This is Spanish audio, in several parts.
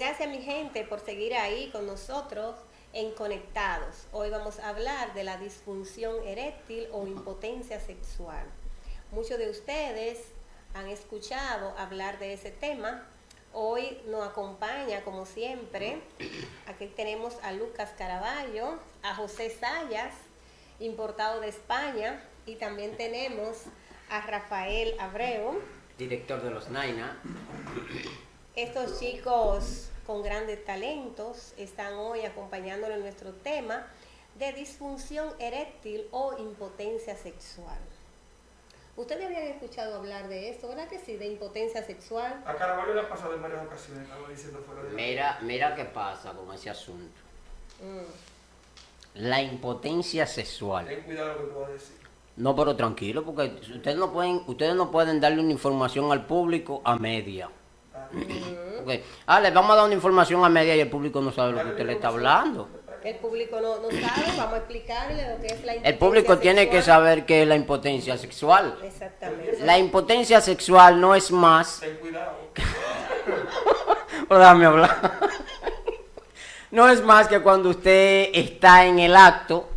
Gracias mi gente por seguir ahí con nosotros en Conectados. Hoy vamos a hablar de la disfunción eréctil o impotencia sexual. Muchos de ustedes han escuchado hablar de ese tema. Hoy nos acompaña, como siempre, aquí tenemos a Lucas Caraballo, a José Sayas, importado de España, y también tenemos a Rafael Abreu, director de los Naina. Estos chicos con grandes talentos están hoy acompañándonos en nuestro tema de disfunción eréctil o impotencia sexual. Ustedes habían escuchado hablar de esto, ¿verdad que sí? De impotencia sexual. A Caraballo le ha pasado en varias ocasiones, estaba diciendo fuera de Mira, mira qué pasa con ese asunto. La impotencia sexual. Ten cuidado lo que tú vas a decir. No, pero tranquilo, porque ustedes no pueden, ustedes no pueden darle una información al público a media. Okay. Ah, le vamos a dar una información a media y el público no sabe lo que usted le está hablando. El público no, no sabe, vamos a explicarle lo que es la impotencia El público tiene que saber qué es la impotencia sexual. Exactamente. La impotencia sexual no es más... Ten cuidado. o déjame hablar. no es más que cuando usted está en el acto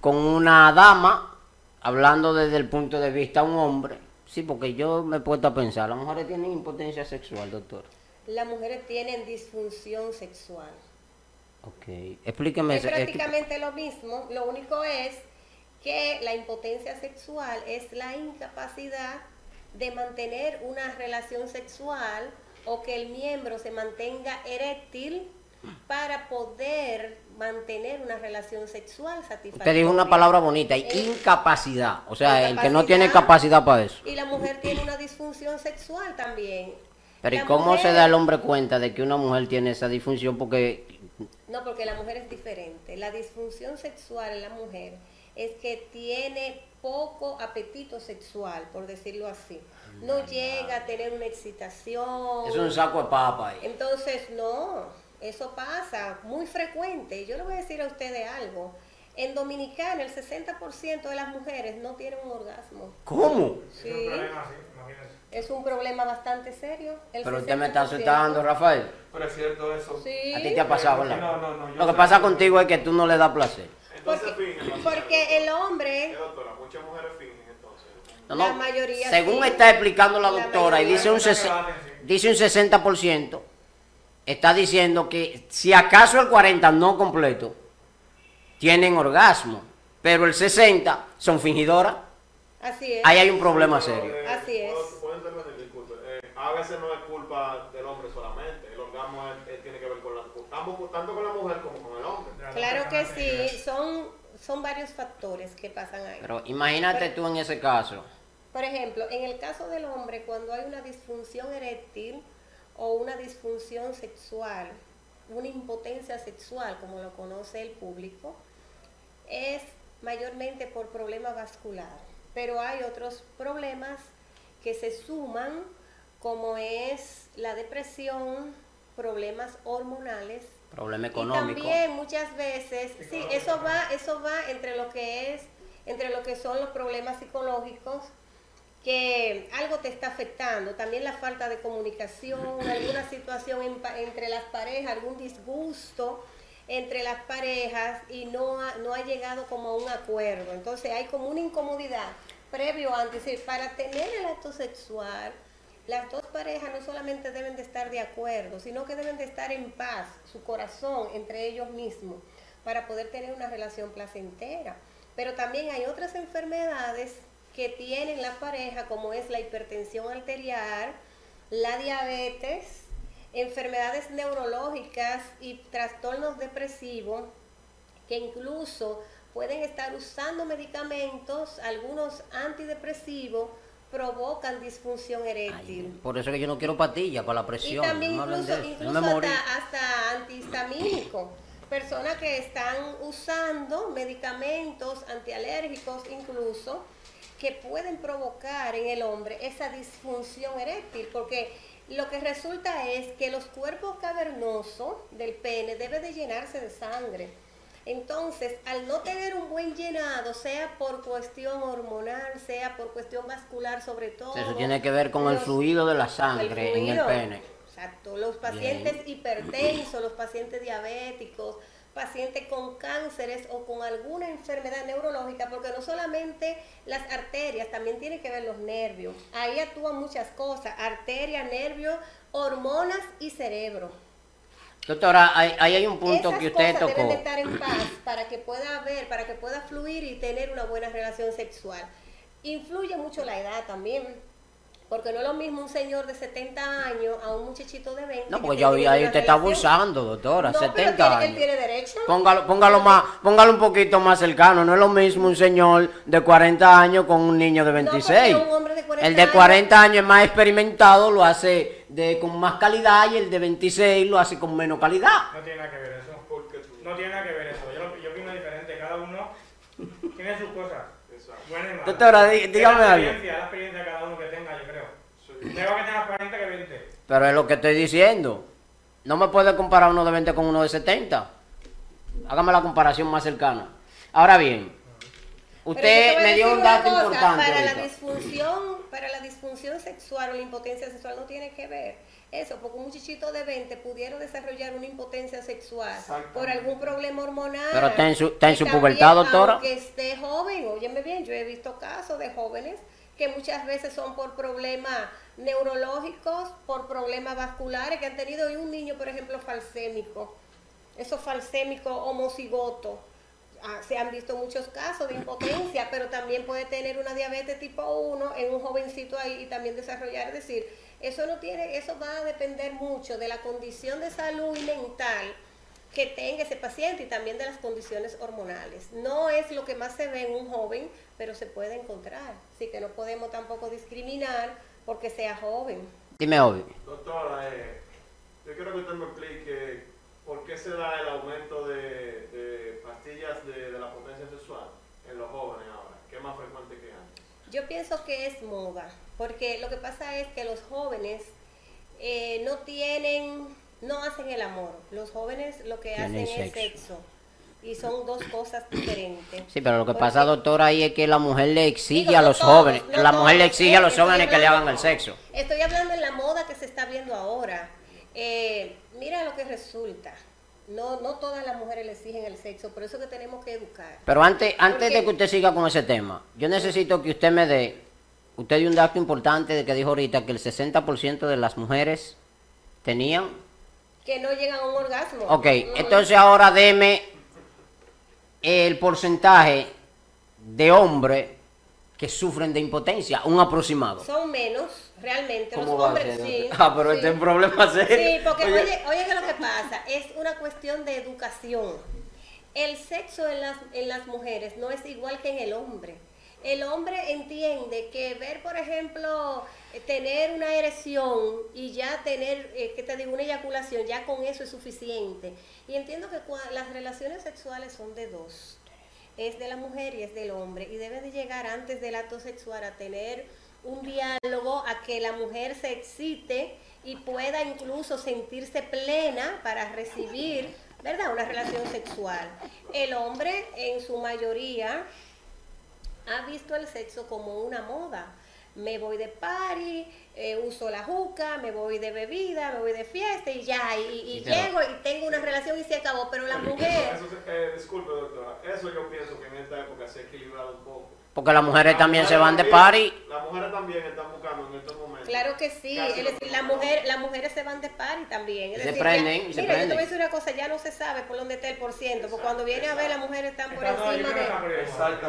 con una dama, hablando desde el punto de vista de un hombre, Sí, porque yo me he puesto a pensar, las mujeres tienen impotencia sexual, doctor. Las mujeres tienen disfunción sexual. Ok, explíqueme. Es prácticamente lo mismo, lo único es que la impotencia sexual es la incapacidad de mantener una relación sexual o que el miembro se mantenga eréctil para poder mantener una relación sexual satisfactoria. Usted dijo una palabra bonita, incapacidad. O sea, el que no tiene capacidad para eso. Y la mujer tiene una disfunción sexual también. Pero ¿y cómo se da el hombre cuenta de que una mujer tiene esa disfunción? Porque... No, porque la mujer es diferente. La disfunción sexual en la mujer es que tiene poco apetito sexual, por decirlo así. No llega a tener una excitación. Es un saco de papa ahí. Entonces, no. Eso pasa muy frecuente. Yo le voy a decir a ustedes algo. En Dominicana el 60% de las mujeres no tienen un orgasmo. ¿Cómo? Sí. Es un problema bastante serio. Pero usted me está asustando, Rafael. Pero es cierto eso. Sí. A ti te ha pasado, ¿verdad? No, no, no. Lo que pasa contigo es que tú no le das placer. Porque, porque el hombre... Doctora, muchas mujeres fingen entonces. No, no. La mayoría Según sí. está explicando la La doctora, y dice un, sí. dice un 60%, está diciendo que si acaso el 40 no completo, tienen orgasmo, pero el 60 son fingidoras, Así es. ahí hay un problema serio. Eh, Así es. Eh, a veces no es culpa del hombre solamente. El orgasmo es- es- tiene que ver con la, tanto con la mujer como con el hombre. Claro que sí. Son, son varios factores que pasan ahí. Pero imagínate tú en ese caso. Por ejemplo, en el caso del hombre, cuando hay una disfunción eréctil o una disfunción sexual, una impotencia sexual, como lo conoce el público, es mayormente por problema vascular. Pero hay otros problemas que se suman, como es la depresión, problemas hormonales, Problema y económico. también muchas veces, sí, eso va, eso va entre lo que es, entre lo que son los problemas psicológicos, que algo te está afectando, también la falta de comunicación, alguna situación en entre las parejas, algún disgusto entre las parejas y no ha, no ha llegado como a un acuerdo. Entonces hay como una incomodidad previo antes, es decir, para tener el acto sexual, las dos parejas no solamente deben de estar de acuerdo, sino que deben de estar en paz, su corazón entre ellos mismos, para poder tener una relación placentera. Pero también hay otras enfermedades que tienen la pareja, como es la hipertensión arterial, la diabetes, enfermedades neurológicas y trastornos depresivos, que incluso pueden estar usando medicamentos, algunos antidepresivos, provocan disfunción eréctil. Ay, por eso que yo no quiero pastillas para la Y presión. también no incluso, incluso no hasta, hasta antihistamínico. Personas que están usando medicamentos antialérgicos incluso que pueden provocar en el hombre esa disfunción eréctil, porque lo que resulta es que los cuerpos cavernosos del pene deben de llenarse de sangre. Entonces, al no tener un buen llenado, sea por cuestión hormonal, sea por cuestión vascular sobre todo. Eso tiene que ver con el fluido de la el sangre en el pene. Exacto, los pacientes hipertensos, los pacientes diabéticos, pacientes con cánceres o con alguna enfermedad neurológica, porque no solamente las arterias, también tiene que ver los nervios. Ahí actúan muchas cosas, arteria, nervio, hormonas y cerebro. Doctora, ahí, ahí hay un punto Esas que usted cosas deben de tocó. estar en paz para que pueda haber, para que pueda fluir y tener una buena relación sexual. Influye mucho la edad también, porque no es lo mismo un señor de 70 años a un muchachito de 20. No, que porque ya ahí usted está abusando, doctora, No, pero 70 tiene- Él años. tiene derecho. Póngalo, póngalo más, póngalo un poquito más cercano. No es lo mismo un señor de 40 años con un niño de No, 26. porque un hombre de 40 el de 40 años es más experimentado, lo hace de, con más calidad y el de 26 lo hace con menos calidad. No tiene nada que ver eso. Porque tú. No tiene nada que ver eso. Yo, yo opino diferente. Cada uno tiene sus cosas. Buenas y malas. Doctora, dígame la algo. experiencia, es la experiencia cada uno que tenga, yo creo. Sí. Mejor que tengas 40 que 20. Pero es lo que estoy diciendo. No me puede comparar uno de 20 con uno de 70. Hágame la comparación más cercana. Ahora bien, usted me dio un dato cosa, importante. Para la disfunción, para la disfunción sexual o la impotencia sexual no tiene que ver eso, porque un muchachito de 20 pudiera desarrollar una impotencia sexual por algún problema hormonal. Pero está en su- está en Y su también, pubertad, doctora. Aunque esté joven, óyeme bien, yo he visto casos de jóvenes que muchas veces son por problemas neurológicos, por problemas vasculares que han tenido y un niño, por ejemplo, falsémico, esos falsémicos homocigotos. Ah, se han visto muchos casos de impotencia, pero también puede tener una diabetes tipo 1 en un jovencito ahí y también desarrollar, es decir, eso no tiene, eso va a depender mucho de la condición de salud y mental que tenga ese paciente y también de las condiciones hormonales. No es lo que más se ve en un joven, pero se puede encontrar. Así que no podemos tampoco discriminar porque sea joven. Dime, Obi. Doctora, eh, yo quiero que usted me explique por qué se da el aumento de, de pastillas de, de la potencia sexual en los jóvenes ahora, que es más frecuente que antes. Yo pienso que es moda, porque lo que pasa es que los jóvenes eh, no tienen, no hacen el amor. Los jóvenes lo que Tienen hacen es sexo. Y son dos cosas diferentes. Sí, pero lo que Porque- pasa, doctora, ahí es que la mujer le exige Digo, a no los todos, jóvenes, no la mujer le exige a los jóvenes que le hagan el sexo. Estoy hablando en la moda que se está viendo ahora. Eh, mira lo que resulta. No, no todas las mujeres le exigen el sexo, por eso que tenemos que educar. Pero antes, antes Porque- de que usted siga con ese tema, yo necesito que usted me dé, usted dio un dato importante de que dijo ahorita que el 60% de las mujeres tenían. Que no llegan a un orgasmo. Ok, Ujú. entonces ahora deme el porcentaje de hombres que sufren de impotencia, un aproximado. Son menos, realmente. Los ¿Cómo va a hombres sí. Ah, pero sí. este es un problema serio. Sí, porque Oye. oye, oye, que lo que pasa es una cuestión de educación. El sexo en las, en las mujeres no es igual que en el hombre. El hombre entiende que ver, por ejemplo, tener una erección y ya tener, eh, que te digo, una eyaculación, ya con eso es suficiente. Y entiendo que las relaciones sexuales son de dos. Es de la mujer y es del hombre. Y debe de llegar antes del acto sexual a tener un diálogo, a que la mujer se excite y pueda incluso sentirse plena para recibir, ¿verdad?, una relación sexual. El hombre, en su mayoría, ha visto el sexo como una moda. Me voy de party, eh, uso la juca, me voy de bebida, me voy de fiesta y ya, y, y pero- llego y tengo una relación y se acabó. Pero la mujer, Eso, se- eh, disculpe, doctora, eso yo pienso que en esta época se ha equilibrado un poco. Porque las mujeres también se van de party. Las mujeres también están buscando en estos momentos. claro que sí, Casi es la mujer, las mujeres se van de party también. Es Se decir, prenden, ya- se mira, yo te voy a decir una cosa, ya no se sabe por dónde está el por ciento, porque cuando viene a ver las mujeres están por Está encima de...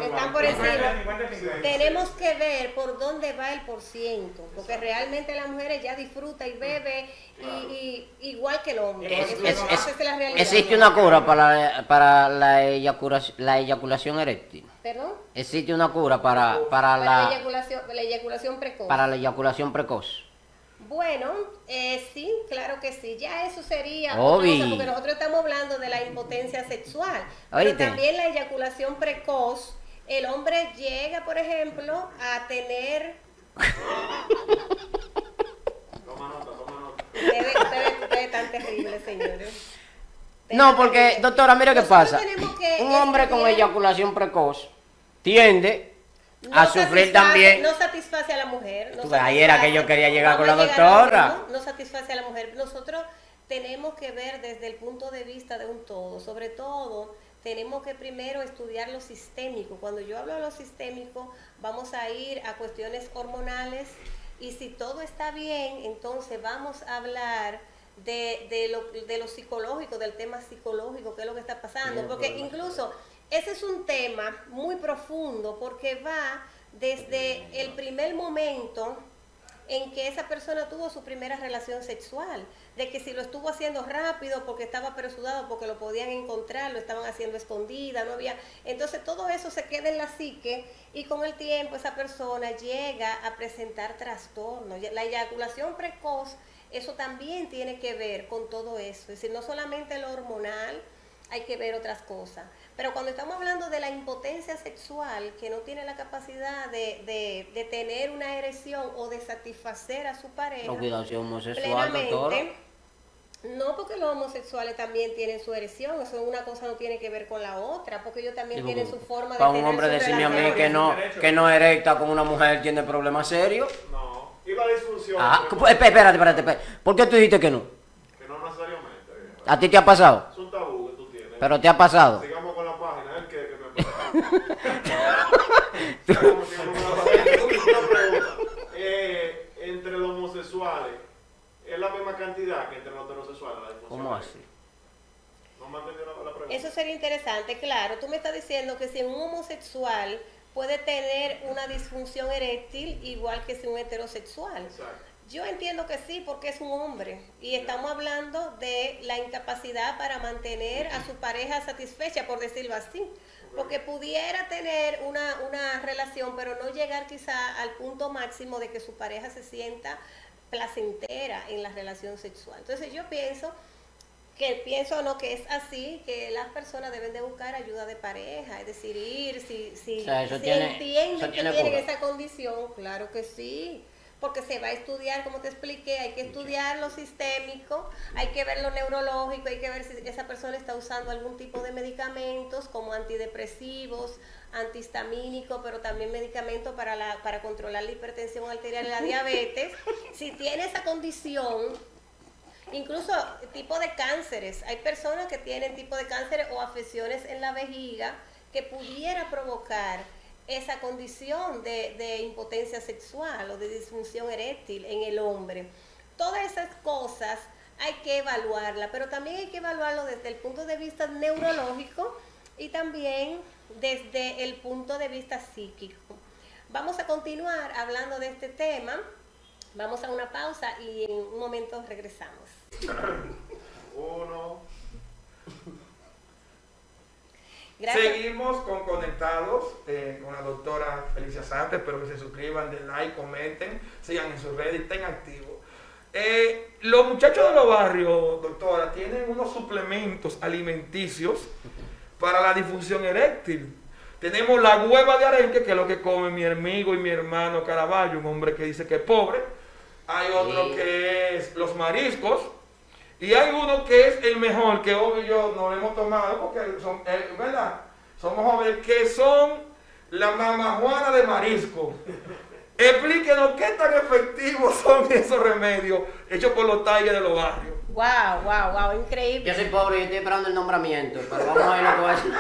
Están por encima. 50, 50. Tenemos que ver por dónde va el por ciento, porque realmente las mujeres ya disfruta y bebe y, y- igual que el hombre. Es- Eso- es- esa es- es la realidad. existe una cura para, para la, eyaculación, la eyaculación eréctil. ¿Perdón? Existe una cura para, para, Para la la, eyaculación, la eyaculación precoz. para la eyaculación precoz. Bueno, eh, sí, claro que sí. Ya eso sería otra cosa, porque nosotros estamos hablando de la impotencia sexual. Pero Oíste. también la eyaculación precoz. El hombre llega, por ejemplo, a tener... Toma nota, toma nota. Ustedes, ustedes- ustedes tan terribles, señores. No, porque, doctora, mira qué pasa. que Un hombre con eyaculación precoz tiende A sufrir también. No satisface a la mujer. No ahí era que yo satisface- quería llegar con la doctora. ¿no? No satisface a la mujer. Nosotros tenemos que ver desde el punto de vista de un todo. Sobre todo, tenemos que primero estudiar lo sistémico. Cuando yo hablo de lo sistémico, vamos a ir a cuestiones hormonales y si todo está bien, entonces vamos a hablar de, de lo, de lo psicológico, del tema psicológico, qué es lo que está pasando. Porque incluso ese es un tema muy profundo porque va desde el primer momento en que esa persona tuvo su primera relación sexual, de que si lo estuvo haciendo rápido porque estaba apresurado, porque lo podían encontrar, lo estaban haciendo escondida, no había, entonces todo eso se queda en la psique y con el tiempo esa persona llega a presentar trastornos. La eyaculación precoz, eso también tiene que ver con todo eso, es decir, no solamente lo hormonal, hay que ver otras cosas. Pero cuando estamos hablando de la impotencia sexual, que no tiene la capacidad de, de- de tener una erección o de satisfacer a su pareja, No, cuidado, si es homosexual, plenamente, no porque los homosexuales también tienen su erección, eso una cosa no tiene que ver con la otra, porque ellos también Digo, tienen su forma de Para un tener hombre decirme a mí que no, que no erecta con una mujer tiene problemas serios. No. Y la disfunción. Ah, que- pues, espérate, espérate, espérate. ¿Por qué tú dijiste que no? Que no necesariamente. ¿A ti te ha pasado? Es un tabú que tú tienes. ¿Pero te ha pasado? Sigamos con la página. ¿El qué? Que me Sigamos, sigamos con la página. Una pregunta. Eh, entre los homosexuales, ¿es la misma cantidad que entre los heterosexuales? La disfunción ¿Cómo eréctil? así? ¿No me la, la pregunta? Eso sería interesante, claro. Tú me estás diciendo que si un homosexual puede tener una disfunción eréctil igual que si un heterosexual. Exacto. Yo entiendo que sí, porque es un hombre y estamos hablando de la incapacidad para mantener a su pareja satisfecha, por decirlo así. Porque pudiera tener una, una relación, pero no llegar quizá al punto máximo de que su pareja se sienta placentera en la relación sexual. Entonces yo pienso que pienso no que es así, que las personas deben de buscar ayuda de pareja, es decir, ir, si, si, O sea, eso si tiene- entienden que tiene tienen esa condición, claro que sí, porque se va a estudiar, como te expliqué, hay que estudiar lo sistémico, hay que ver lo neurológico, hay que ver si esa persona está usando algún tipo de medicamentos como antidepresivos, antihistamínicos, pero también medicamentos para, la, para controlar la hipertensión arterial y la diabetes. Si tiene esa condición, Incluso tipo de cánceres. Hay personas que tienen tipo de cánceres o afecciones en la vejiga que pudiera provocar esa condición de, de impotencia sexual o de disfunción eréctil en el hombre. Todas esas cosas hay que evaluarlas, pero también hay que evaluarlo desde el punto de vista neurológico y también desde el punto de vista psíquico. Vamos a continuar hablando de este tema. Vamos a una pausa y en un momento regresamos. Uno. Gracias. Seguimos con Conectados eh, con la doctora Felicia Santos. Espero que se suscriban, den like, comenten, sigan en sus redes y estén activos. Eh, los muchachos de los barrios, doctora, tienen unos suplementos alimenticios para la disfunción eréctil. Tenemos la hueva de arenque, que es lo que come mi amigo y mi hermano Caraballo, un hombre que dice que es pobre. Hay otro Sí. que es los mariscos. Y hay uno que es el mejor, que obvio yo no lo hemos tomado, porque son, eh, ¿verdad? Somos jóvenes, que son la mamajuana de marisco. Explíquenos qué tan efectivos son esos remedios hechos por los talles de los barrios. Wow, wow, wow, Yo increíble. soy pobre y estoy esperando el nombramiento, pero vamos a ver lo que va a decir.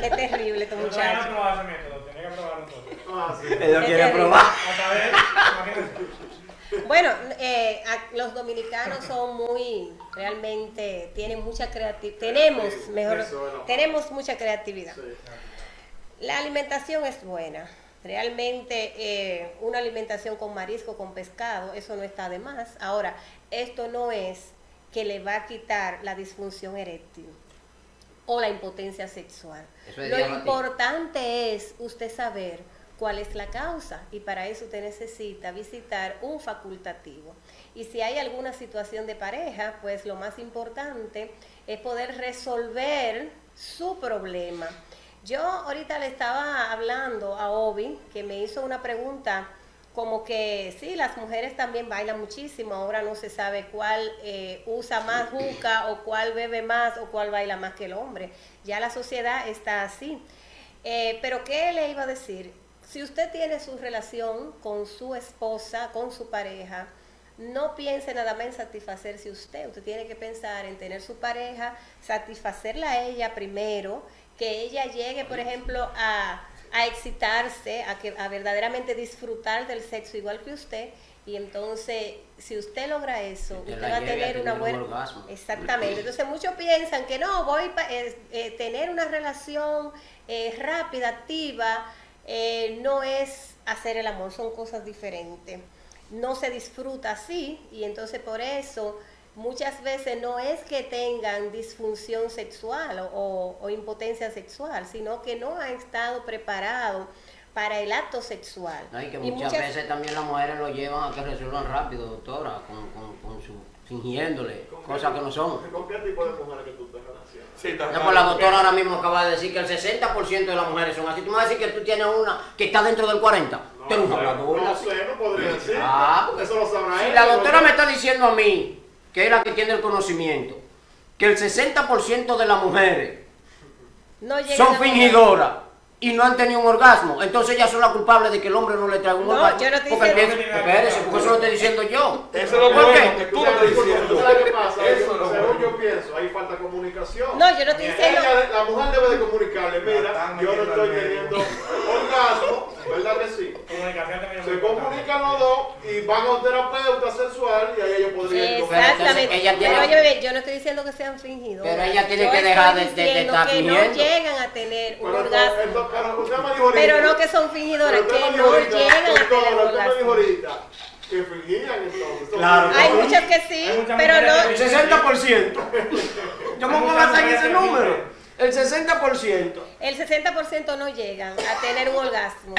Qué terrible este Yo no muchacho. método, tenía que probarlo entonces. Ah, sí. Bueno, eh, a- los dominicanos son muy, realmente tienen mucha creatividad. Tenemos, Sí, mejor, tenemos mucha creatividad. Sí. La alimentación es buena. Realmente eh, una alimentación con marisco, con pescado, eso no está de más. Ahora, esto no es que le va a quitar la disfunción eréctil o la impotencia sexual. Eso Lo importante es usted saber cuál es la causa y para eso usted necesita visitar un facultativo. Y si hay alguna situación de pareja, pues lo más importante es poder resolver su problema. Yo ahorita le estaba hablando a Obi, que me hizo una pregunta como que sí, las mujeres también bailan muchísimo, ahora no se sabe cuál eh, usa más juca o cuál bebe más o cuál baila más que el hombre. Ya la sociedad está así. Eh, pero ¿qué le iba a decir? Si usted tiene su relación con su esposa, con su pareja, no piense nada más en satisfacerse usted. Usted tiene que pensar en tener su pareja, satisfacerla a ella primero, que ella llegue, por ejemplo, a, a excitarse, a, que, a verdaderamente disfrutar del sexo igual que usted. Y entonces, si usted logra eso, Usted va a tener una un buena... orgasmo. Exactamente. Entonces, muchos piensan que no, voy a tener una relación eh, rápida, activa, eh, no es hacer el amor, son cosas diferentes. No se disfruta así y entonces por eso muchas veces no es que tengan disfunción sexual o, o- o impotencia sexual, sino que no han estado preparados para el acto sexual. No, y que Y muchas, muchas- veces también las mujeres lo llevan a que resuelvan rápido, doctora, con, con, con su, fingiéndole cosas que no son. ¿Con qué tipo de mujeres que tú te relacionas? Sí, está No, claro. pues la doctora ahora mismo acaba de decir que el 60% de las mujeres son así. Tú me vas a decir que tú tienes una que está dentro del 40%. No, eres una habladora. no sé, no podría decir. Ah, porque Eso lo sabrá Si ella, la doctora no. me está diciendo a mí, que es la que tiene el conocimiento, que el 60% de las mujeres no son fingidoras y no han tenido un orgasmo, entonces ellas son las culpables de que el hombre no le traiga un No, orgasmo. yo no estoy porque diciendo- empieza- espérese, porque eso lo estoy diciendo yo. Eso es lo ¿Por bueno, qué? que tú lo estás diciendo. ¿Sabes qué pasa? Eso Yo- es lo según bueno. yo pienso, hay falta de comunicación. No, yo no estoy Ella- diciendo- la mujer debe de comunicarle, La mira, yo no estoy teniendo orgasmo, ¿verdad que sí? Comunicación también es Se comunican los dos y van a un terapeuta sexual y ahí ellos podrían Exactamente. ella tiene- Pero oye, bebé, yo no estoy diciendo que sean fingidos. Pero ella tiene que dejar de- de- de estar que fingiendo. no llegan a tener un Pero, orgasmo. no que son fingidoras, que no llegan a tener un usted me dijo orgasmo. ahorita que fingían entonces. Claro. Hay muchas que sí, pero no. El 60%. Yo me voy a basar en ese número. El 60%. El 60% no llegan a tener un orgasmo.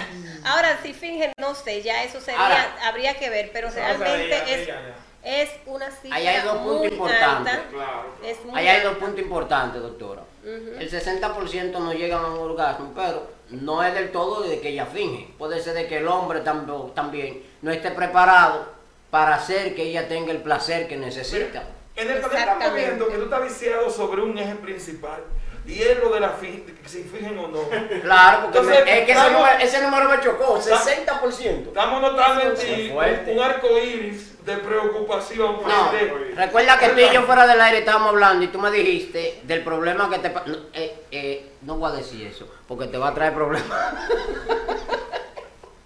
Ahora, si fingen, no sé, ya eso sería, Ahora. habría que ver, pero realmente es, ya. es una cifra Ahí hay dos puntos muy importantes. alta. Claro. Es muy Ahí hay dos puntos importantes, doctora. El 60% no llegan a un orgasmo, pero no es del todo de que ella finge. Puede ser de que el hombre tambo- también no esté preparado para hacer que ella tenga el placer que necesita. En el estamos viendo que tú estás viciado sobre un eje principal. Y es lo de la fin, si fijen o no. Claro, porque Entonces, me- es que ese número, ese número me chocó, 60%. Estamos notando en ti un, un arco iris de preocupación. pues, No, de- recuerda que tú y yo fuera del aire estábamos hablando y tú me dijiste del problema que te... No, eh, eh, no voy a decir eso, porque te va a traer problemas.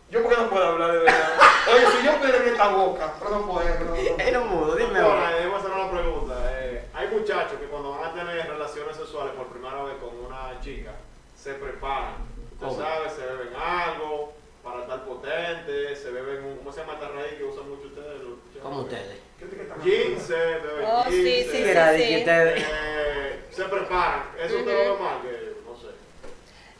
Yo porque no puedo hablar de verdad. Oye, si yo pudiera en esta boca, pero no puedo. no, no. Era mudo, dime. Doctora, ahora. debemos hacer una pregunta. Eh, hay muchachos que cuando van a tener relaciones sexuales por primera vez con una chica, se preparan. Usted sabe, se beben algo para estar potente, se beben un, ¿cómo se llama esta raíz que usan mucho ustedes? Como ustedes. ¿Qué te están Ginseng, beben Oh, sí, sí, de sí, Eh, se preparan. Eso te lo ve mal, que no sé.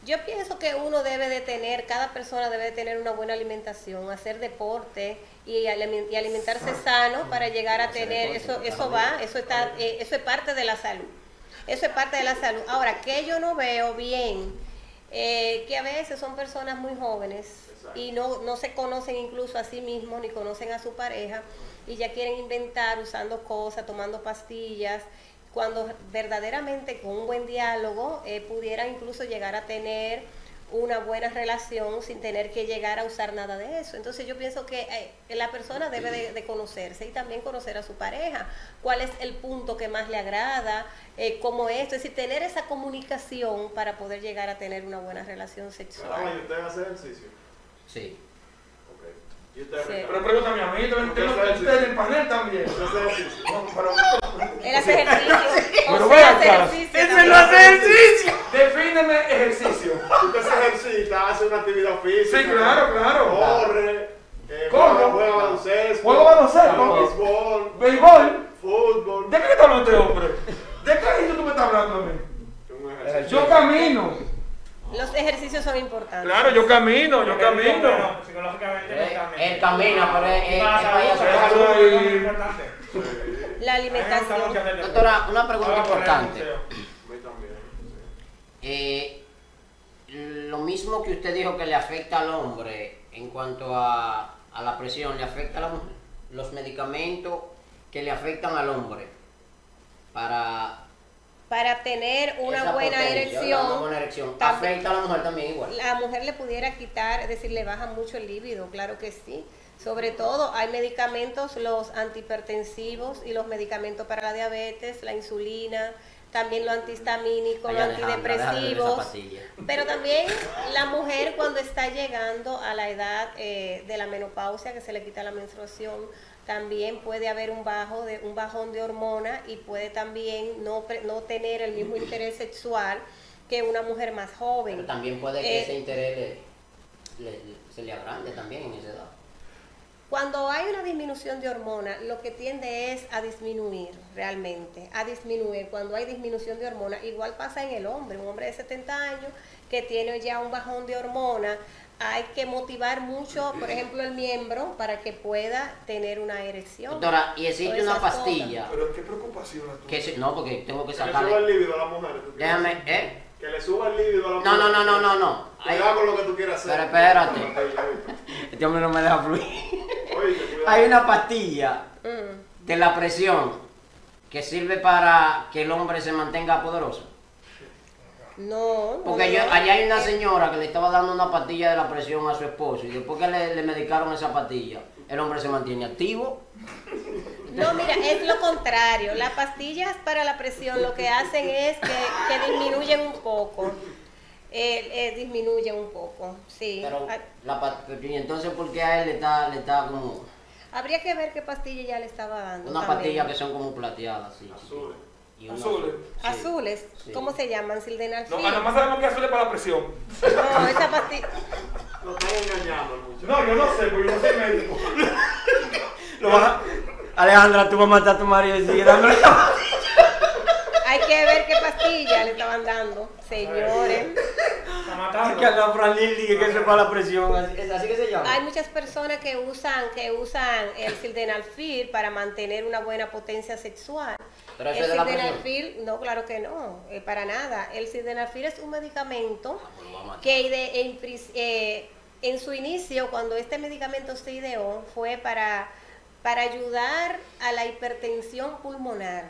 Yo pienso que uno debe de tener, cada persona debe de tener una buena alimentación, hacer deporte y, alimentarse sano para llegar a tener, eso, eso va, eso está, eh, eso es parte de la salud. Eso es parte de la salud. Ahora, que yo no veo bien, eh, que a veces son personas muy jóvenes y no, no se conocen incluso a sí mismos ni conocen a su pareja y ya quieren inventar usando cosas, tomando pastillas, cuando verdaderamente con un buen diálogo eh, pudieran incluso llegar a tener una buena relación sin tener que llegar a usar nada de eso. Entonces yo pienso que eh, la persona debe de, de conocerse y también conocer a su pareja, cuál es el punto que más le agrada, eh, cómo esto, es decir, tener esa comunicación para poder llegar a tener una buena relación sexual. ¿y usted hace ejercicio? Sí. Ok. ¿Y usted Sí. Pero pregúntame a mí, usted en el panel también. Él hace ejercicio, Pero o ven sea, hace acá. ejercicio. ¡Ese también. no hace ejercicio! Defíneme ejercicio. Usted se ejercita, hace una actividad física. Sí, claro, claro. Corre. Eh, ¿Cómo? Juega, baloncesto. ¿Juega baloncesto? Béisbol. Béisbol. Fútbol. ¿De qué está hablando este hombre? ¿De qué ejercicio tú me estás hablando a mí? Yo camino. Los ejercicios son importantes. Claro, yo camino, yo camino. bueno, psicológicamente Eh, él camina, pero la es- alimentación. Doctora, una pregunta importante. Eh, lo mismo que usted dijo que le afecta al hombre en cuanto a, a la presión, le afecta a la mujer. Los medicamentos que le afectan al hombre para para tener una buena erección, Una buena erección. tam- Afecta a la mujer también igual. la mujer le pudiera quitar, es decir, le baja mucho el líbido, claro que sí. Sobre todo hay medicamentos, los antihipertensivos y los medicamentos para la diabetes, la insulina, también ver esa antidepresivos. pastilla. Pero también la mujer cuando está llegando a la edad eh, de la menopausia, que se le quita la menstruación, también puede haber un bajo de un bajón de hormona y puede también no, no tener el mismo interés sexual que una mujer más joven. Pero también puede que Eh, ese interés le- le- le- se le agrande también en esa edad. Cuando hay una disminución de hormona, lo que tiende es a disminuir realmente, a disminuir. Cuando hay disminución de hormona, igual pasa en el hombre, un hombre de 70 años que tiene ya un bajón de hormona, hay que motivar mucho, por ejemplo, el miembro para que pueda tener una erección. Doctora, y existe una cosas. pastilla Pero qué preocupación la tuya. que se- no, porque tengo que Que le suba sacarle. el líbido a la mujer. ¿tú quieres Déjame? ¿eh? Que le suba el líbido a la No, mujer. no, no, no, no, no. Hay- Cuidado con lo que tú quieras hacer. Pero espérate. Este hombre no me deja fluir. Hay una pastilla Mm. de la presión que sirve para que el hombre se mantenga poderoso. No, no, Porque yo, allá hay una señora que le estaba dando una pastilla de la presión a su esposo y después que le, le medicaron esa pastilla, el hombre se mantiene activo. No, mira, es lo contrario. Las pastillas para la presión lo que hacen es que, que disminuyen un poco. Eh, eh, disminuyen un poco, sí. Pero, Ah, la, pa- pero, ¿y entonces por qué a él le está, le está como Habría que ver qué pastilla ya le estaba dando. una también. pastilla que son como plateadas? Sí. Azules. Y una- Azules. sí. Azules, Sí. ¿cómo se llaman? Sildenafil. No, nada más sabemos que azul es para la presión. No, esa pastilla. Lo están engañando al muchacho. No, yo no sé, porque yo no soy médico. Lo vas a- Alejandra, tú vas a matar a tu marido y sigue dándole Hay que ver qué pastilla le estaban dando, señores. Está matando. que a la Franil dice que eso es para la presión. Así, ¿es así que se llama? Hay muchas personas que usan que usan el sildenafil para mantener una buena potencia sexual. Pero el sildenafil, no, claro que no, eh, para nada. El sildenafil es un medicamento Ah, pues que en, eh, en su inicio, cuando este medicamento se ideó, fue para, para ayudar a la hipertensión pulmonar.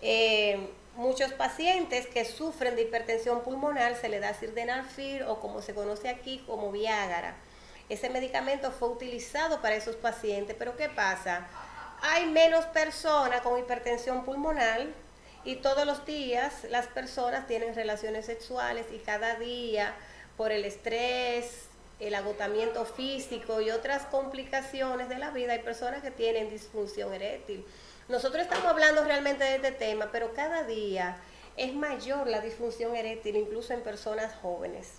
Eh, muchos pacientes que sufren de hipertensión pulmonar se le da sildenafil o como se conoce aquí como Viagra. Ese medicamento fue utilizado para esos pacientes, pero ¿qué pasa? Hay menos personas con hipertensión pulmonar y todos los días las personas tienen relaciones sexuales y cada día por el estrés, el agotamiento físico y otras complicaciones de la vida hay personas que tienen disfunción eréctil. Nosotros estamos hablando realmente de este tema, pero cada día es mayor la disfunción eréctil, incluso en personas jóvenes.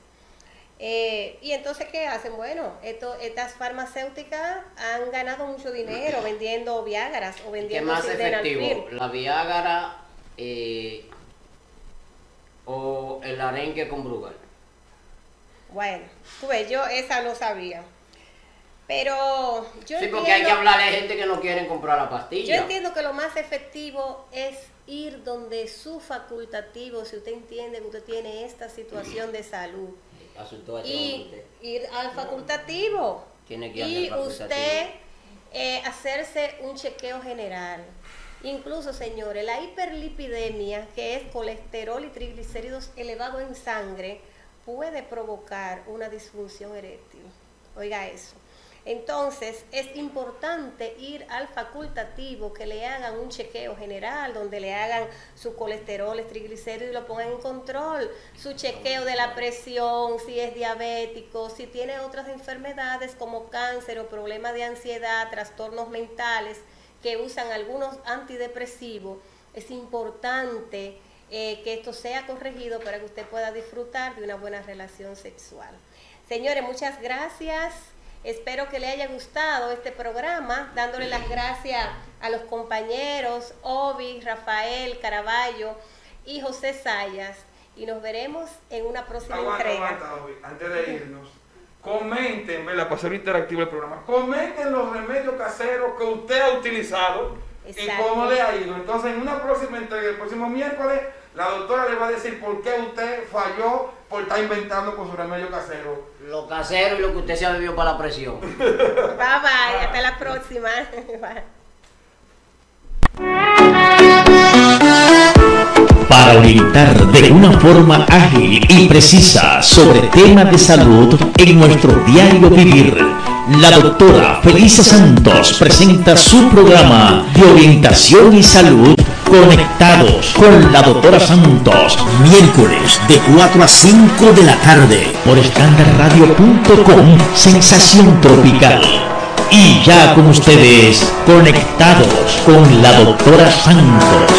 Eh, y entonces, ¿qué hacen? Bueno, esto, estas farmacéuticas han ganado mucho dinero vendiendo Viagras o ¿Qué vendiendo más sildenafil. efectivo? ¿La Viagra eh, o el arenque con Brugal? Bueno, tú ves, yo esa no sabía. Pero yo Sí, porque hay que entiendo- hablarle a gente que no quieren comprar la Yo pastilla. entiendo que lo más efectivo es ir donde su facultativo, si usted entiende que usted tiene esta situación de salud, Asustó este y ir al facultativo Tiene que ir y al facultativo. usted eh, hacerse un chequeo general. Incluso, señores, la hiperlipidemia, que es colesterol y triglicéridos elevados en sangre, puede provocar una disfunción eréctil. Oiga eso. Entonces, es importante ir al facultativo, que le hagan un chequeo general, donde le hagan su colesterol, triglicéridos y lo pongan en control, su chequeo de la presión, si es diabético, si tiene otras enfermedades como cáncer o problemas de ansiedad, trastornos mentales, que usan algunos antidepresivos. Es importante eh, que esto sea corregido para que usted pueda disfrutar de una buena relación sexual. Señores, muchas gracias. Espero que le haya gustado este programa, dándole las gracias a los compañeros Obi, Rafael, Caraballo y José Sayas. Y nos veremos en una próxima Aguanta, entrega. aguanta, Obi, antes de irnos. Comenten, ¿verdad? Para hacer interactivo el programa. Comenten los remedios caseros que usted ha utilizado Exacto. y cómo le ha ido. Entonces, en una próxima entrega, el próximo miércoles, la doctora le va a decir por qué usted falló por estar inventando con su remedio casero. Lo casero y lo que usted se ha bebido para la presión. Bye bye, hasta la próxima. Bye. Para para orientar de una forma ágil y precisa sobre temas de salud en nuestro diario vivir. La doctora Felicia Santos presenta su programa de orientación y salud Conectados con la doctora Santos, miércoles de 4 a 5 de la tarde por escandarradio.com, sensación tropical. Y ya con ustedes, conectados con la doctora Santos.